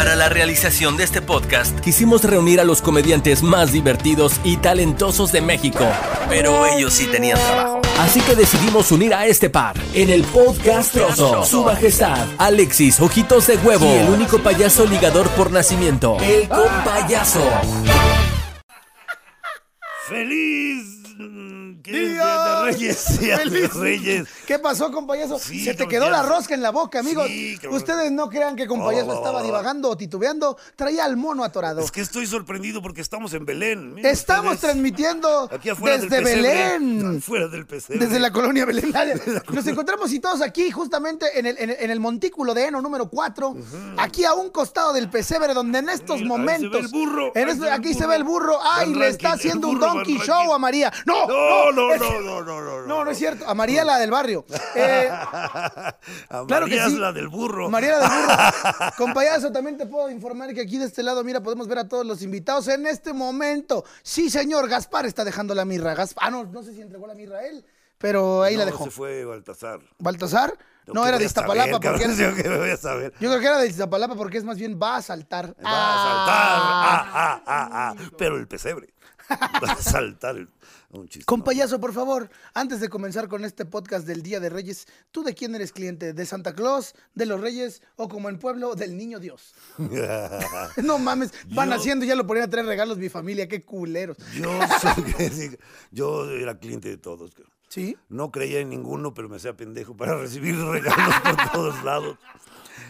Para la realización de este podcast, quisimos reunir a los comediantes más divertidos y talentosos de México. Pero ellos sí tenían trabajo. Así que decidimos unir a este par en el podcast Trozo. Su majestad, Alexis Ojitos de Huevo. Y el único payaso ligador por nacimiento, el compayaso. ¡Feliz! ¿Qué? Día de Reyes! ¿Qué pasó, compayazo? Sí, Se te quedó ya- la rosca en la boca, amigos. Sí. Ustedes no crean que compayazo Oh. estaba divagando o titubeando. Traía al mono atorado. Es que estoy sorprendido porque estamos en Belén. Miren Estamos ustedes, transmitiendo Aquí afuera desde del pesebre, Belén. Afuera del pesebre. Desde la colonia Belén. Nos encontramos y todos aquí, justamente en el, en el- en el montículo de Eno número 4, aquí a un costado del pesebre, donde en estos Mira, ahí momentos. se ve el burro, en ahí este- se ve el aquí se ve el burro. Ay, Van le está haciendo un donkey show a María. No, No, no, es- no, no, no, no. No, no es cierto. A María la del barrio. Eh, A Claro que María es sí. la del burro. María del burro. Con payaso también te puedo informar que aquí de este lado, mira, podemos ver a todos los invitados en este momento. Sí, señor, Gaspar está dejando la mirra. Gasp- Ah, no, no sé si entregó la mirra a él, pero ahí la No, dejó. se fue Baltasar. ¿Baltasar? No, ¿Qué era de Iztapalapa. saber, porque cabrón? era- Yo voy a saber. Yo creo que era de Iztapalapa porque es más bien va a saltar. Va a saltar. Ah, ah, ah, ah. Pero el pesebre. Va a saltar. el- Un chiste. Con payaso, por favor, antes de comenzar con este podcast del Día de Reyes, ¿tú de quién eres cliente? ¿De Santa Claus, de los Reyes o como en pueblo, del Niño Dios? No mames, van Yo- haciendo, ya lo ponían a traer regalos mi familia, qué culeros. Yo, soy- yo era cliente de todos. ¿Sí? No creía en ninguno, pero me hacía pendejo para recibir regalos por todos lados.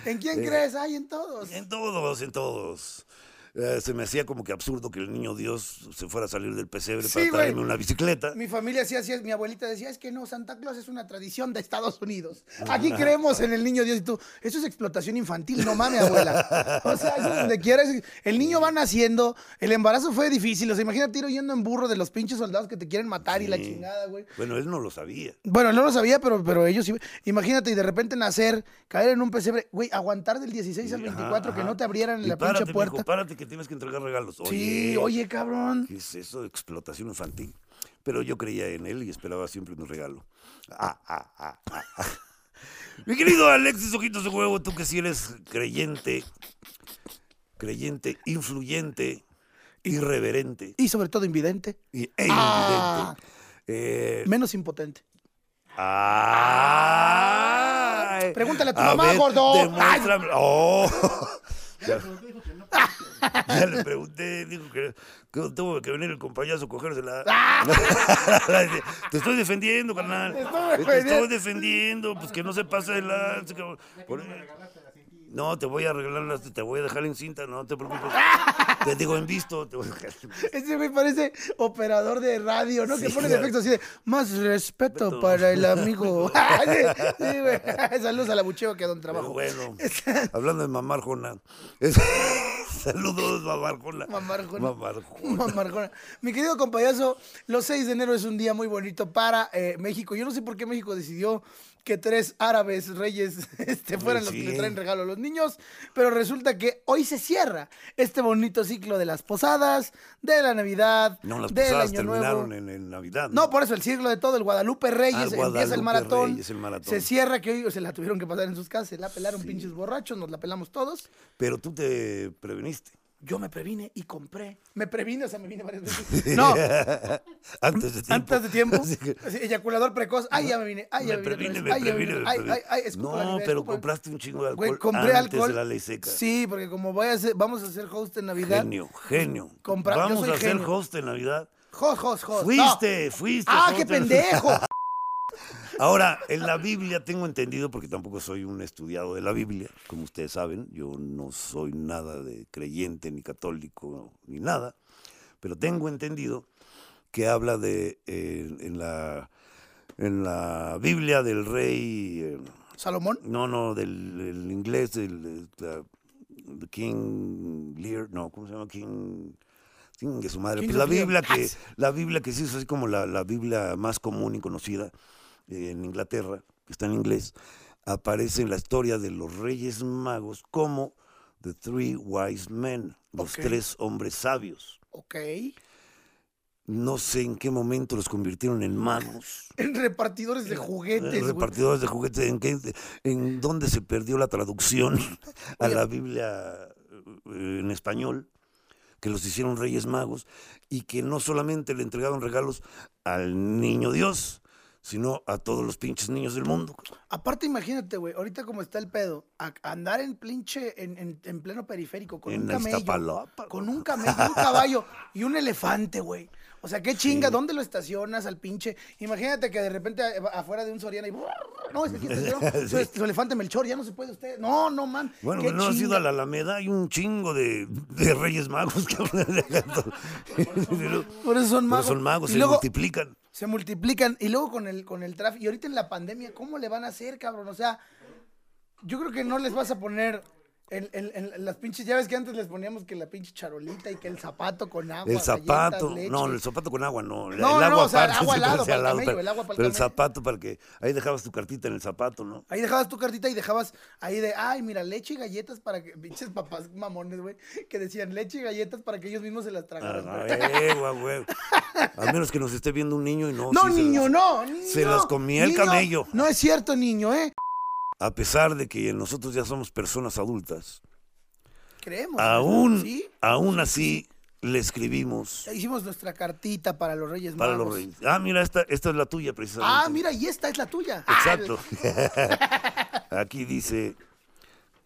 ¿En quién crees? Ay, en todos. En todos, en todos. Eh, se me hacía como que absurdo que el niño Dios se fuera a salir del pesebre Sí, para güey. traerme una bicicleta. Mi familia hacía así, mi abuelita decía, es que no, Santa Claus es una tradición de Estados Unidos. Aquí creemos en el niño Dios y tú, eso es explotación infantil, no mames, abuela. O sea, eso es donde quieras. El niño va naciendo, el embarazo fue difícil, o sea, imagínate ir yendo en burro de los pinches soldados que te quieren matar y la chingada, güey. Bueno, él no lo sabía. Bueno, no lo sabía, pero, pero ellos sí. Imagínate, y de repente nacer, caer en un pesebre, güey, aguantar del 16 al Ajá, 24, que no te abrieran Y la párate, pinche puerta. mijo, párate que tienes que entregar regalos. sí, oye, cabrón. ¿Qué es eso? Explotación infantil. Pero yo creía en él y esperaba siempre un regalo. Ah, ah, ah, ah, ah. Mi querido Alexis Ojitos de Huevo, tú que sí eres creyente, creyente, influyente, irreverente Y sobre todo invidente, y, e Ah. invidente. Eh, menos impotente. ay. Pregúntale a tu mamá, ver, gordo. demuéstrame- Oh. Ya, le pregunté, dijo que, que tuvo que venir el compañazo a cogérsela. Te estoy defendiendo, carnal. estoy Te estoy defendiendo, pues que no se pase de. Por- No, te voy a arreglar, las- te voy a dejar en cinta, no te preocupes. Te digo en visto. Te voy a dejar. Ese güey parece operador de radio, ¿no? que pone claro. efectos así de más respeto Respeto. para el amigo. sí, güey. Saludos al abucheo que a don Pero trabajo. bueno, hablando de mamar Jona. Saludos, mamar Jona. Mamar Jona. Mamar Jona. Mamarjona. Mi querido compayazo, los 6 de enero es un día muy bonito para eh, México. Yo no sé por qué México decidió que tres árabes reyes este, fueran los que le traen regalo a los niños, pero resulta que hoy se cierra este bonito ciclo de las posadas, de la Navidad, No, las del posadas Año Nuevo. terminaron en, en Navidad. No, por eso el siglo de todo, el Guadalupe Reyes, Ah, empieza el maratón, Reyes, el maratón. Se cierra, que hoy se la tuvieron que pasar en sus casas, se la pelaron pinches borrachos, nos la pelamos todos. Pero tú te preveniste. Yo me previne y compré. Me previne, o sea, me vine varias veces. No, Antes de tiempo. antes de tiempo. Así que- Así, eyaculador precoz. Ay, ya me vine. Ay, ya me me vine. previne, me ay, previne, vine, me Ay, previne. ay, ay, la No, Navidad, pero compraste un chingo de alcohol Güey, compré antes alcohol. de la ley seca. Sí, porque como voy a hacer, vamos a hacer host en Navidad. Genio, genio. Compra- yo Vamos soy a hacer genio. host en Navidad. Host, host, host. Fuiste, fuiste. No. Ah, host qué en- pendejo. Ahora, en la Biblia tengo entendido, porque tampoco soy un estudiado de la Biblia, como ustedes saben, yo no soy nada de creyente, ni católico, ni nada, pero tengo entendido que habla de, eh, en, la, en la Biblia del rey, eh, Salomón. no, no, del el inglés, del King Lear, no, ¿cómo se llama? King... King de su madre. Pues la. Biblia que, Ay. la Biblia que sí es así como la, la Biblia más común y conocida en Inglaterra, que está en inglés, aparece en la historia de los Reyes Magos como The Three Wise Men, los Ok. tres hombres sabios. Ok. No sé en qué momento los convirtieron en magos. En repartidores de juguetes. güey. repartidores de juguetes, ¿en, qué, en dónde se perdió la traducción a la Biblia eh, en español, que los hicieron Reyes Magos y que no solamente le entregaron regalos al niño Dios, sino a todos los pinches niños del mundo. Aparte, imagínate, güey, ahorita como está el pedo, a- andar en pinche, en, en- en pleno periférico, con En un camello, con un camello, un caballo y un elefante, güey. O sea, qué chinga, ¿dónde lo estacionas al pinche? Imagínate que de repente afuera de un Soriana y... No, es que estacionó su, su elefante Melchor, ya no se puede usted. No, no, man. Bueno, no has ido chinga. a la Alameda, hay un chingo de, de Reyes Magos que Por eso son magos. son magos, Y se luego multiplican. Se multiplican. Y luego con el, con el tráfico. Y ahorita en la pandemia, ¿cómo le van a hacer, cabrón? O sea, yo creo que no les vas a poner en, en- en las pinches llaves que antes les poníamos que la pinche charolita y que el zapato con agua. El zapato, no, el zapato con agua no. el No, no, agua o sea, aparte, agua al lado para el camello, el agua para el pero el zapato para que ahí dejabas tu cartita en el zapato, ¿no? Ahí dejabas tu cartita y dejabas ahí de, ay, mira, leche y galletas para que, pinches papás mamones, güey, que decían leche y galletas para que ellos mismos se las tragaran. Ah, güey. eh, güey, güey. A menos que nos esté viendo un niño y no. No, niño, las- no, niño. se las comía el camello. No es cierto, niño, ¿eh? A pesar de que nosotros ya somos personas adultas, Creemos. aún, ¿Sí? aún así le escribimos hicimos nuestra cartita para los Reyes para Magos. los reyes. Ah, mira, esta, esta es la tuya precisamente. Ah, mira, y esta es la tuya. Exacto. Aquí dice,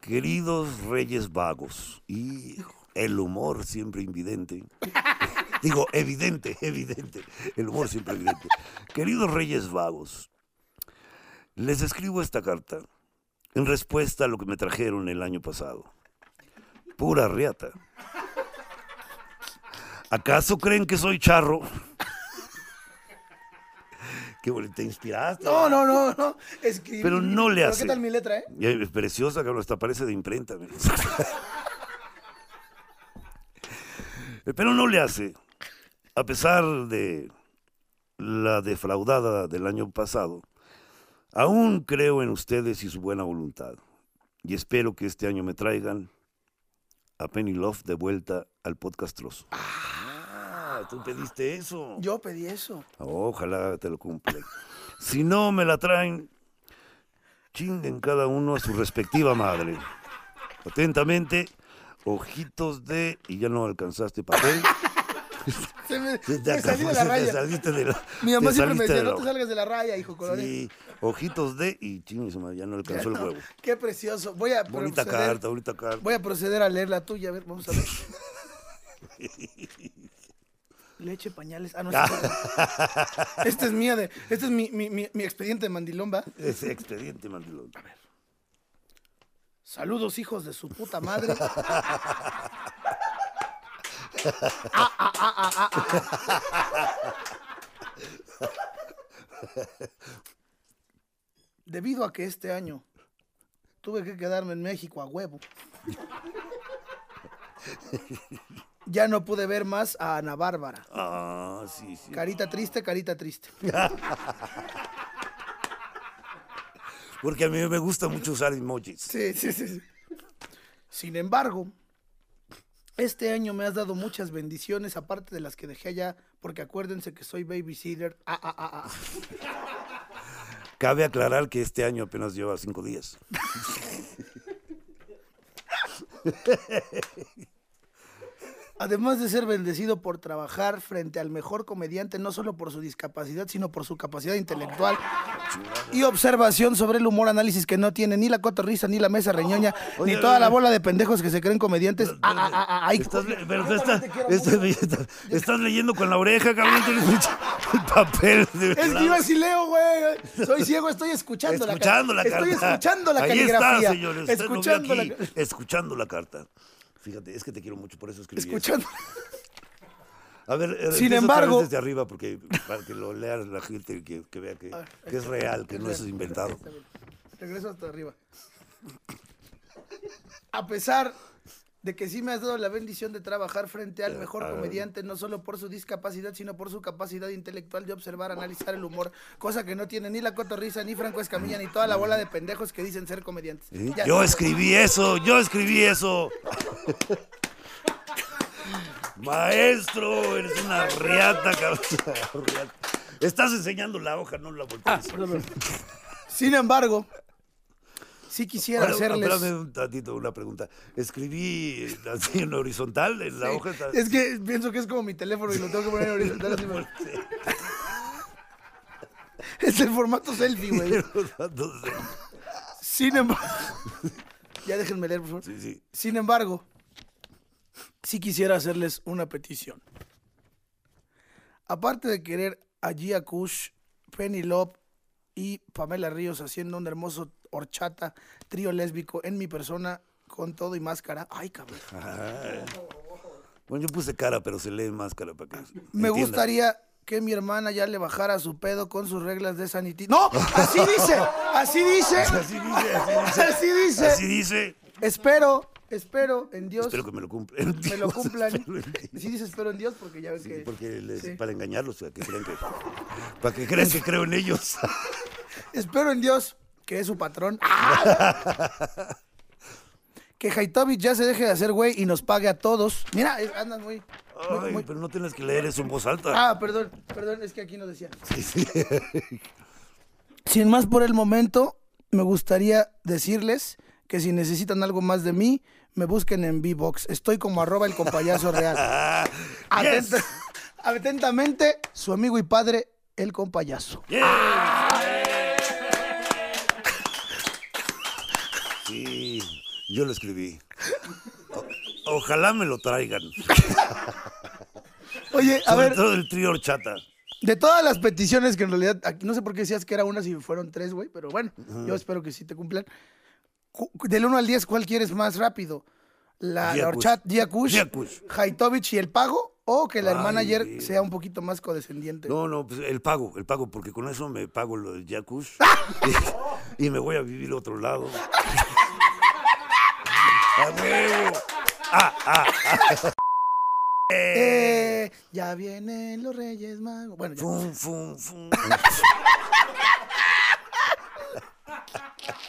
queridos reyes vagos, y el humor siempre invidente. Digo, evidente, evidente. El humor siempre evidente. Queridos reyes vagos, les escribo esta carta en respuesta a lo que me trajeron el año pasado. Pura riata. ¿Acaso creen que soy charro? Qué bonito, te inspiraste. No, no, no, no. Escribí. Pero no le ¿Pero hace. ¿Qué tal mi letra, eh? Es preciosa, cabrón, hasta parece de imprenta. Pero no le hace. A pesar de la defraudada del año pasado, aún creo en ustedes y su buena voluntad. Y espero que este año me traigan a Penny Love de vuelta al podcast Trozo. Ah, tú pediste eso. Yo pedí eso. Ojalá te lo cumpla. Si no me la traen, chinguen cada uno a su respectiva madre. Atentamente, ojitos de. Y ya no alcanzaste papel. Se me, Te me salí de la te raya. saliste de la. Mi mamá siempre me decía, de no te salgas de la raya, hijo colores. Sí, ojitos de. Y madre, ya no alcanzó el huevo. Qué precioso. Voy a Bonita proceder, carta, bonita carta. Voy a proceder a leer la tuya. A ver, vamos a ver. Leche, pañales. Ah, no, esta es- mía de. Este es mi, mi, mi, mi expediente de mandilón, ¿va? Ese expediente, mandilón. Saludos, hijos de su puta madre. Ah, ah, ah, ah, ah, ah. Debido a que este año tuve que quedarme en México a huevo, ya no pude ver más a Ana Bárbara. Ah, sí, sí. Carita triste, carita triste. Porque a mí me gusta mucho usar emojis. Sí, sí, sí. sí. Sin embargo, este año me has dado muchas bendiciones, aparte de las que dejé allá, porque acuérdense que soy babysitter. Ah, ah, ah, ah. Cabe aclarar que este año apenas lleva cinco días. Además de ser bendecido por trabajar frente al mejor comediante, no solo por su discapacidad, sino por su capacidad intelectual y observación sobre el humor, análisis que no tiene ni la cotorriza, ni la mesa reñoña, Oye, ni toda la bola de pendejos que se creen comediantes. Ah, ah, ah, ah, ay, Estás, pero leyendo, estás leyendo con la oreja, cabrón. tienes el papel. de Es que yo así leo, güey. Soy ciego, estoy escuchando, escuchando la, la ca- carta. Estoy escuchando la Ahí caligrafía. está, señores. Escuchando aquí, la escuchando la carta. Fíjate, es que te quiero mucho, por eso escribí. eso. A ver, eh, Sin embargo- desde arriba, porque para que lo lea la gente y que, que vea que, A ver, que es real, que no es inventado. Regreso hasta arriba. A pesar de que sí me has dado la bendición de trabajar frente al mejor ah. comediante, no solo por su discapacidad, sino por su capacidad intelectual de observar, analizar el humor, cosa que no tiene ni la cotorriza, ni Franco Escamilla, ni toda la bola de pendejos que dicen ser comediantes. Yo escribí eso, yo escribí eso. Maestro, eres una riata, cabrón. Estás enseñando la hoja, no la voltees. Sin embargo, sí quisiera Ahora, hacerles. Espérame un tantito, una pregunta. Escribí así en horizontal, en la hoja. está- Es que pienso que es como mi teléfono y lo tengo que poner en horizontal. así, es el formato selfie, güey. Sin embargo. ya déjenme leer, por favor. sí, sí. Sin embargo, sí quisiera hacerles una petición. Aparte de querer a Gia Kush, Penny Love y Pamela Ríos haciendo un hermoso horchata trío lésbico en mi persona con todo y máscara. Ay, cabrón. Bueno, yo puse cara, pero se lee máscara para que. Me entienda. gustaría que mi hermana ya le bajara su pedo con sus reglas de sanidad. ¡No! ¡Así dice! ¡Así dice! Así dice, así dice. Así dice. Así dice. Espero, espero en Dios Espero que me lo cumplan. me lo cumplan. Sí dice espero en Dios porque ya ves Sí, que... porque les- sí. para engañarlos, para que crean que, para que crean que creo en ellos. Espero en Dios que es su patrón. ¡Ah! que Haitovich ya se deje de hacer güey y nos pague a todos. Mira, andan muy... muy- Ay, muy- pero no tienes que leer eso en voz alta. Ah, perdón, perdón, es que aquí no decía. Sí, sí. Sin más por el momento, me gustaría decirles que si necesitan algo más de mí, me busquen en V-Box. Estoy como arroba el compayazo real. Yes. Atentamente, su amigo y padre, el compayazo. Sí, yo lo escribí. O- ojalá me lo traigan. Oye, a Sobre ver, todo el trío horchata. de todas las peticiones que en realidad, aquí, no sé por qué decías que era una si fueron tres, güey, pero bueno, yo espero que sí te cumplan. Del 1 al 10, ¿cuál quieres más rápido? La, la Diakush. horchat, Diakush. Haitovich y el pago, o que la Ay, Dios. sea un poquito más condescendiente. No, no, pues el pago, el pago, porque con eso me pago lo del Yakush y, y me voy a vivir a otro lado. ¡A huevo! ¡Ah, ah, ah! Eh, ya vienen los Reyes Magos. Bueno, ya. Fum, fum, fum.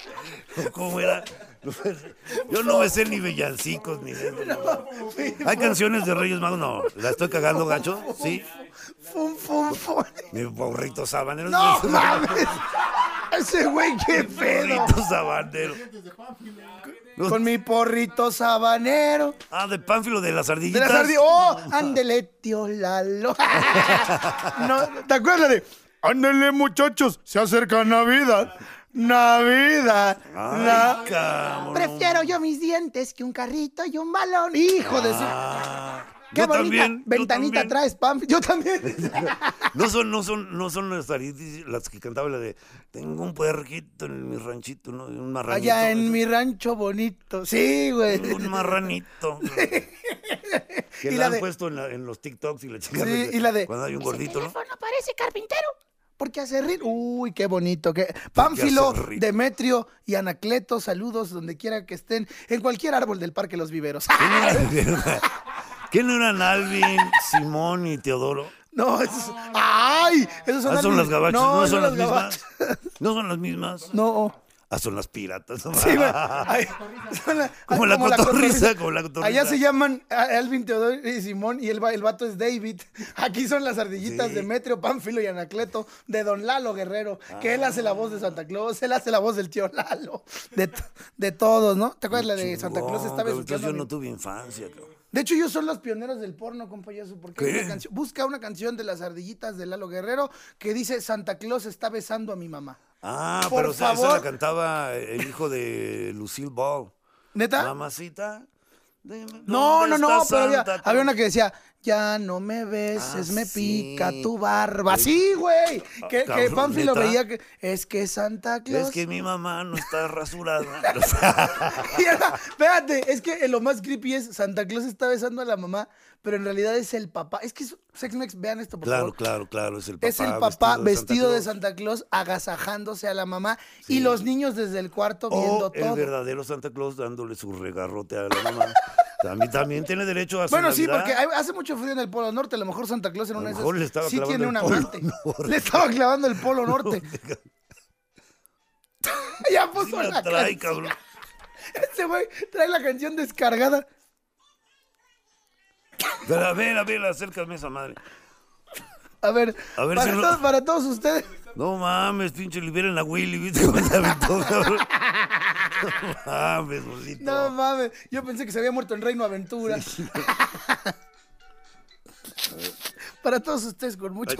¿Cómo era? Yo no me sé ni villancicos ni Hay canciones de Reyes Magos, no. ¿La estoy cagando, gacho? Sí. Fum, fum, fum. Mi burrito sabanero. No mames. Ese güey, qué pedo. burrito sabanero. Con mi porrito sabanero. Ah, de Pánfilo de las De ardillitas. la sardi- ¡Oh! Ándele, tío Lalo. no, ¿Te acuerdas de? Ándele, muchachos, se acerca Navidad. Navidad. Ay. Prefiero yo mis dientes que un carrito y un balón. Hijo de su. Ah, Qué yo bonita también. yo ventanita también. traes, Pam. Yo también. No son, no son, no son las que cantaba la de Tengo un puerquito en mi ranchito, ¿no? Un marranito. Allá en mi rancho bonito. Sí, güey. Un marranito. que Y la, la han puesto en, la- en los TikToks y la chingada. Sí, y la de- Cuando hay un gordito, ¿no? teléfono parece carpintero. Porque hace rir. Uy, qué bonito. Qué... Pánfilo. Demetrio y Anacleto, saludos donde quiera que estén. En cualquier árbol del Parque Los Viveros. ¿Quién eran Alvin, Simón y Teodoro? No, esos. ¡Ay! Esos son, Ah, son las gabachas, no, esos son las mismas. No son las mismas. No. Ah, son las piratas. Sí, güey. Ay, son la- Como ay, la cotorriza, como la cotorriza. Allá se llaman ah, Alvin, Teodoro y Simón y el, el vato es David. Aquí son las ardillitas Sí. de Metrio, Pánfilo y Anacleto de Don Lalo Guerrero, que él hace la voz de Santa Claus, él hace la voz del tío Lalo, de, de todos, ¿no? ¿Te acuerdas la de Santa Claus estaba yo no tuve infancia, cabrón. De hecho, ellos son los pioneros del porno, compayazo, porque hay una canción, busca una canción de las ardillitas de Lalo Guerrero que dice Santa Claus está besando a mi mamá. Ah, Por pero esa, la cantaba el hijo de Lucille Ball. ¿Neta? Mamacita. dime, No, ¿dónde no, no, está pero había, Santa había Claus? una que decía, ya no me beses, Ah, me sí. pica tu barba. Sí, güey. Que, que cabrón, Pánfilo ¿neta? veía que es que Santa Claus. Es que mi mamá no está rasurada. Y era- Espérate, es que lo más creepy es Santa Claus está besando a la mamá, pero en realidad es el papá. Es que es- Sexmex, vean esto, por claro, favor. claro, claro, es el papá. Es el papá vestido de Santa Santa Claus agasajándose a la mamá y los niños desde el cuarto viendo O el todo. verdadero Santa Claus dándole su regarrote a la mamá. también, también tiene derecho a su Bueno, sí, porque hay- hace mucho frío en el Polo Norte. A lo mejor Santa Claus en una de esas le estaba sí tiene el un amante. Norte. Le estaba clavando el Polo Norte. ya puso Sí la la trae, cabrón. Ese güey trae la canción descargada. Pero a ver, a ver, acércame esa madre. A ver, A ver para, si no- todos, para todos ustedes. No mames, pinche, liberen a Willy, ¿viste cómo se aventó, cabrón? Mames, bolito. No mames, yo pensé que se había muerto en Reino Aventura. Para todos ustedes, con mucho.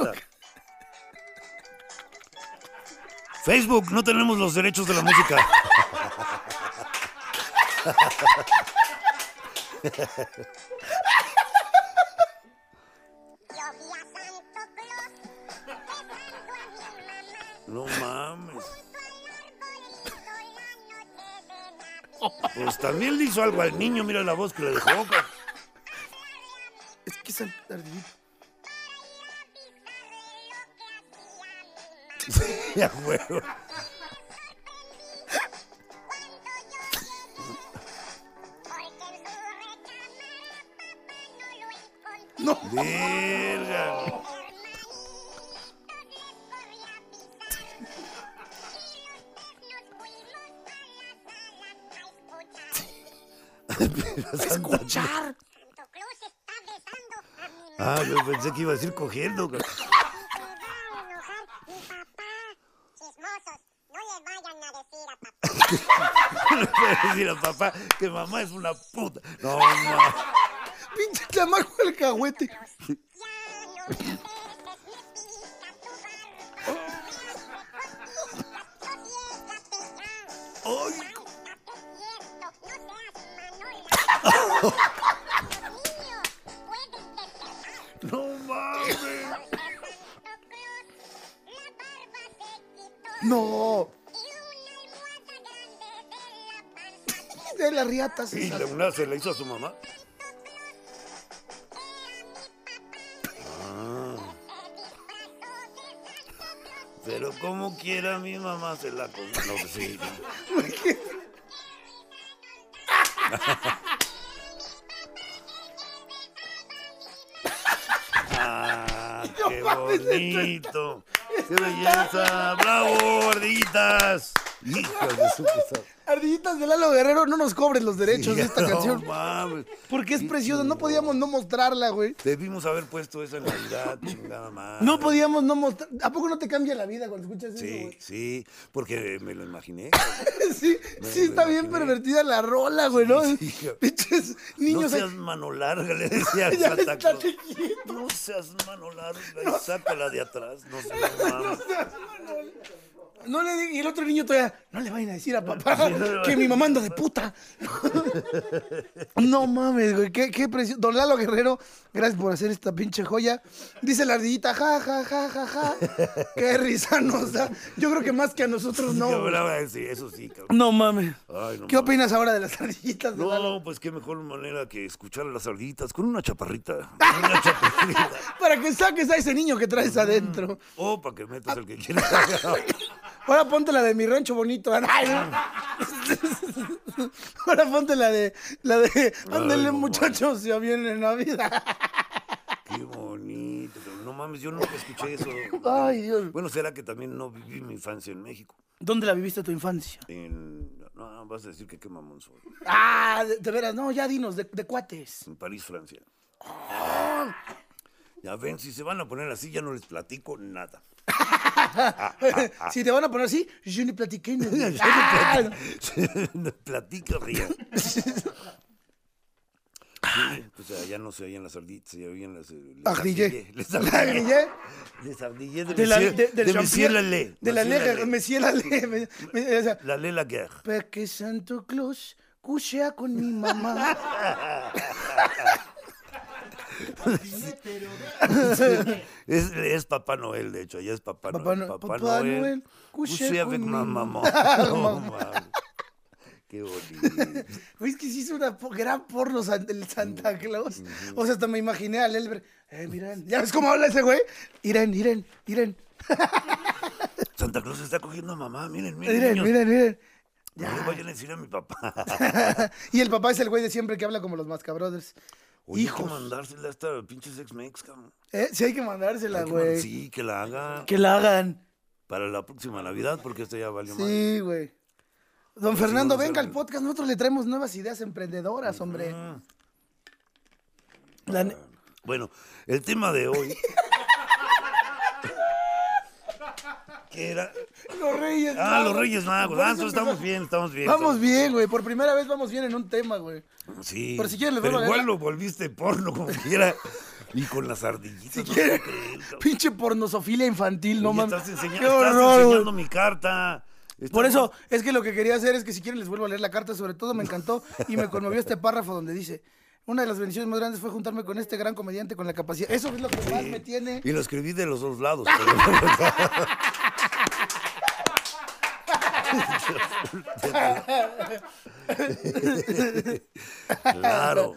Facebook, no tenemos los derechos de la música. No mames. junto al arbolito la noche de Navidad. Pues también le hizo algo al niño, mira la voz que le dejó. Es que es el ardillito. Ya, huevo. No, Verga. Mamá. Ah, yo pensé que iba a decir cogiendo. no a decir a papá. No que mamá es una puta. No, mames. Pinche chamaco el cagüete. Ya No, Y una almohada grande de la panza de las riatas. Y la una se la hizo a su mamá. Ah. Pero como quiera mi mamá se la comió. No, pues sí. Ah, qué bonito. Qué belleza. Bravo, ardillitas. Hijas de su. Ardillitas de Lalo Guerrero, no nos cobres los derechos de esta No canción. mames. Porque es preciosa, no podíamos no mostrarla, güey. Debimos haber puesto esa en Navidad, chingada madre. No podíamos no mostrar. ¿A poco no te cambia la vida cuando escuchas eso, Sí, güey? sí, porque me lo imaginé. Sí, Me- sí me está bien pervertida la rola, güey, ¿no? Sí, No niños ahí- seas mano larga, le decía al Ya quieto. No seas mano larga y sácala de atrás. No seas mames. No le y el otro niño todavía, no le vayan a decir a papá no que mi mamá anda de puta. no mames, güey, qué, qué precioso. Don Lalo Guerrero, gracias por hacer esta pinche joya. Dice la ardillita, ja, ja, ja, ja, ja. Qué risa nos da. Yo creo que más que a nosotros no. Yo sí, eso sí, cabrón. No mames. Ay, no ¿Qué mames. opinas ahora de las ardillitas de Lalo? No, pues qué mejor manera que escuchar a las ardillitas con una chaparrita. Una chaparrita. Para que saques a ese niño que traes adentro. O para que metas el que quieras. Ahora ponte la de mi rancho bonito. Ahora ponte la de la de ándale no muchachos, ya viene Navidad. Qué bonito. No mames, yo nunca escuché eso. Ay, Dios. Bueno, será que también no viví mi infancia en México. ¿Dónde la viviste tu infancia? En... No, vas a decir que qué mamón soy. Ah, de, de veras, no, ya dinos, de, de cuates. En París, Francia. Ya ven, si se van a poner así, ya no les platico nada. Si te van a poner así, yo ni platiqué. ni- Ah, Platica, ría. Sí, pues allá no se oían las arditas, se oían las... eh, les Ardillé. ardillé, Les Ardillé. Les ardillé de, De la, de, de Jean-Pierre- Monsieur Lalé. De la Monsieur Lalé. Lalé. sea, Lalé Laguerre. Porque Santo Claus cuchea con mi mamá. Es, es Papá Noel, de hecho, allá es Papá, Papá Noel. No- Papá Noel, couché couché avec maman. Qué bonito. Es que sí hizo una gran porno el Santa Claus. O sea, hasta me imaginé al Elber. Eh, miren, ¿ya ves cómo habla ese güey? Iren, Iren, Iren. Santa Claus está cogiendo a mamá, miren, miren. Miren, niños. miren, miren. No le vayan a decir a mi papá. y el papá es el güey de siempre que habla como los Mascabrothers. Oye, hay que Hijos. mandársela a esta pinche sex mex, cabrón. ¿Eh? Sí, hay que mandársela, güey. Sí, que la haga Que la hagan. para la próxima Navidad, porque esta ya valió mal. Sí, güey. Don Fernando, venga al podcast. Nosotros le traemos nuevas ideas emprendedoras, hombre. La Bueno, el tema de hoy. ¿Qué era? Los Reyes Ah, los Reyes Magos. Ah, entonces estamos bien, estamos bien. Vamos bien, güey. Por primera vez vamos bien en un tema, güey. Sí. Pero si quieren les Pero vuelvo a leer igual lo volviste porno como quiera. Y con las ardillitas. Si no cabrón. pinche pornosofilia infantil, no mames. Estás, enseña- Qué horror, enseñando mi carta. Por eso, es que lo que quería hacer es que si quieren les vuelvo a leer la carta, sobre todo me encantó y me conmovió este párrafo donde dice, una de las bendiciones más grandes fue juntarme con este gran comediante con la capacidad. Eso es lo que más me tiene. Y lo escribí de los dos lados. pero- claro,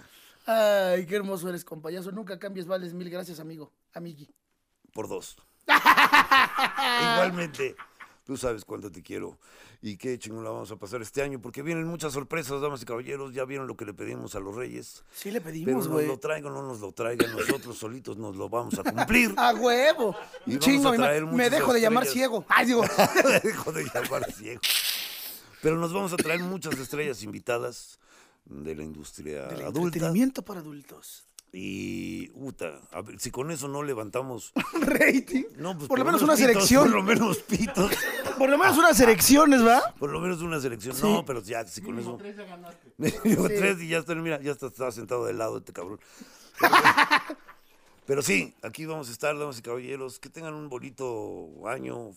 Ay, qué hermoso eres, compayazo. Nunca cambies, vales mil gracias, amigo. Amigui. por dos. Igualmente, tú sabes cuánto te quiero y qué chingón la vamos a pasar este año, porque vienen muchas sorpresas, damas y caballeros. Ya vieron lo que le pedimos a los reyes. Sí le pedimos, nos güey. lo traigan o no nos lo traigan, nosotros solitos nos lo vamos a cumplir. A huevo. Y vamos Chingo, a traer me muchas dejo de llamar ciego. Ay, digo. Dejo de llamar ciego. Pero nos vamos a traer muchas estrellas invitadas de la industria Del adulta. entretenimiento para adultos. Y, puta, a ver, si con eso no levantamos. Rating. No, pues, por lo menos una pitos, selección. Por lo menos pitos. Por lo menos unas elecciones, ¿va? Por lo menos una selección. Sí. No, pero ya, si con eso. Mínimo tres y ya está, mira, ya está, está sentado de lado este cabrón. Pero, pero sí, aquí vamos a estar, damas y caballeros. Que tengan un bonito año.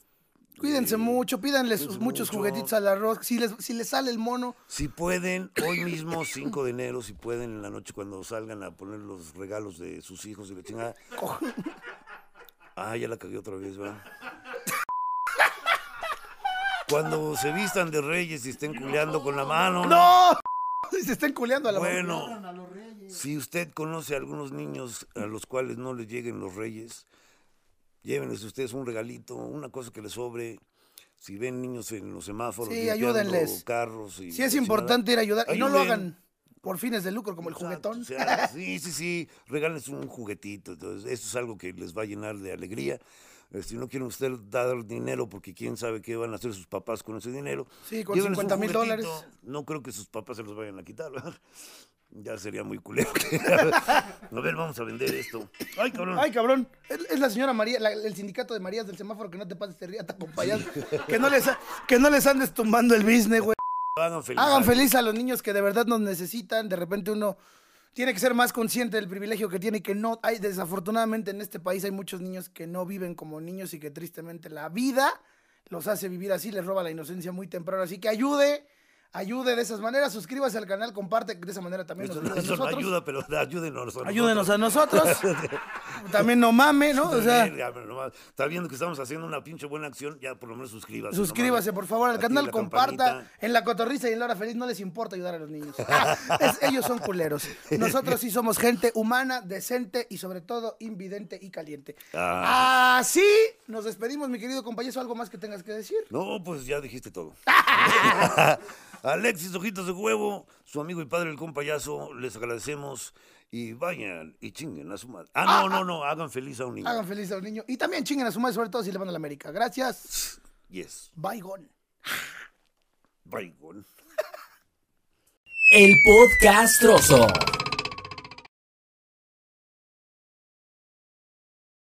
Cuídense Eh, mucho, pídanle sus muchos mucho. juguetitos al arroz. Si les, si les sale el mono, Si pueden, hoy mismo, 5 de enero, si pueden, en la noche cuando salgan a poner los regalos de sus hijos y la chingada. Ah, ya la cagué otra vez, ¿verdad? Cuando se vistan de reyes y estén culeando con la mano. ¡No! Se están culeando a la Bueno, si usted conoce a algunos niños a los cuales no les lleguen los reyes, llévenles ustedes un regalito, una cosa que les sobre. Si ven niños en los semáforos, Sí, ayúdenles. carros. Y Sí es importante ir a ayudar. Y no lo hagan por fines de lucro como el Exacto, juguetón. o sea, sí, sí, sí, regálenles un juguetito. Entonces, eso es algo que les va a llenar de alegría. Eh, si no quieren usted dar dinero porque quién sabe qué van a hacer sus papás con ese dinero. Sí, con llévenles un 50 mil dólares. No creo que sus papás se los vayan a quitar, ¿verdad? Ya sería muy culero. a ver, vamos a vender esto. Ay, cabrón. Ay, cabrón. Es, es la señora María, la- el sindicato de Marías del semáforo que no te pases de riata, compañeros. que, no les, que no les andes tumbando el business, güey. Hagan feliz. Hagan feliz a los niños que de verdad nos necesitan. De repente uno tiene que ser más consciente del privilegio que tiene y que no hay, desafortunadamente en este país hay muchos niños que no viven como niños y que tristemente la vida los hace vivir así, les roba la inocencia muy temprano. Así que ayude, ayude de esas maneras, suscríbase al canal, comparte, de esa manera también Eso, nos no, ayuda a eso no nosotros. ayuda, pero ayúdenos. a Ayúdenos a nosotros. nosotros. también no mame, ¿no? O sea, está viendo que estamos haciendo una pinche buena acción, ya por lo menos suscríbase. suscríbase por favor al Active canal, comparta. campanita. En la cotorriza y en la hora feliz no les importa ayudar a los niños. Es- ellos son culeros. Nosotros sí somos gente humana, decente y sobre todo invidente y caliente. Ah. Así nos despedimos, mi querido compañero. ¿Algo más que tengas que decir? No, pues ya dijiste todo. Alexis Ojitos de Huevo, su amigo y padre el compayazo, les agradecemos y vayan y chinguen a su madre. Ah, no, no, no, hagan feliz a un niño. Hagan feliz a los niños. Y también chinguen a su madre, sobre todo si le van a la América. Gracias. Yes. Bye, gone. Bye, gone. El podcast trozo.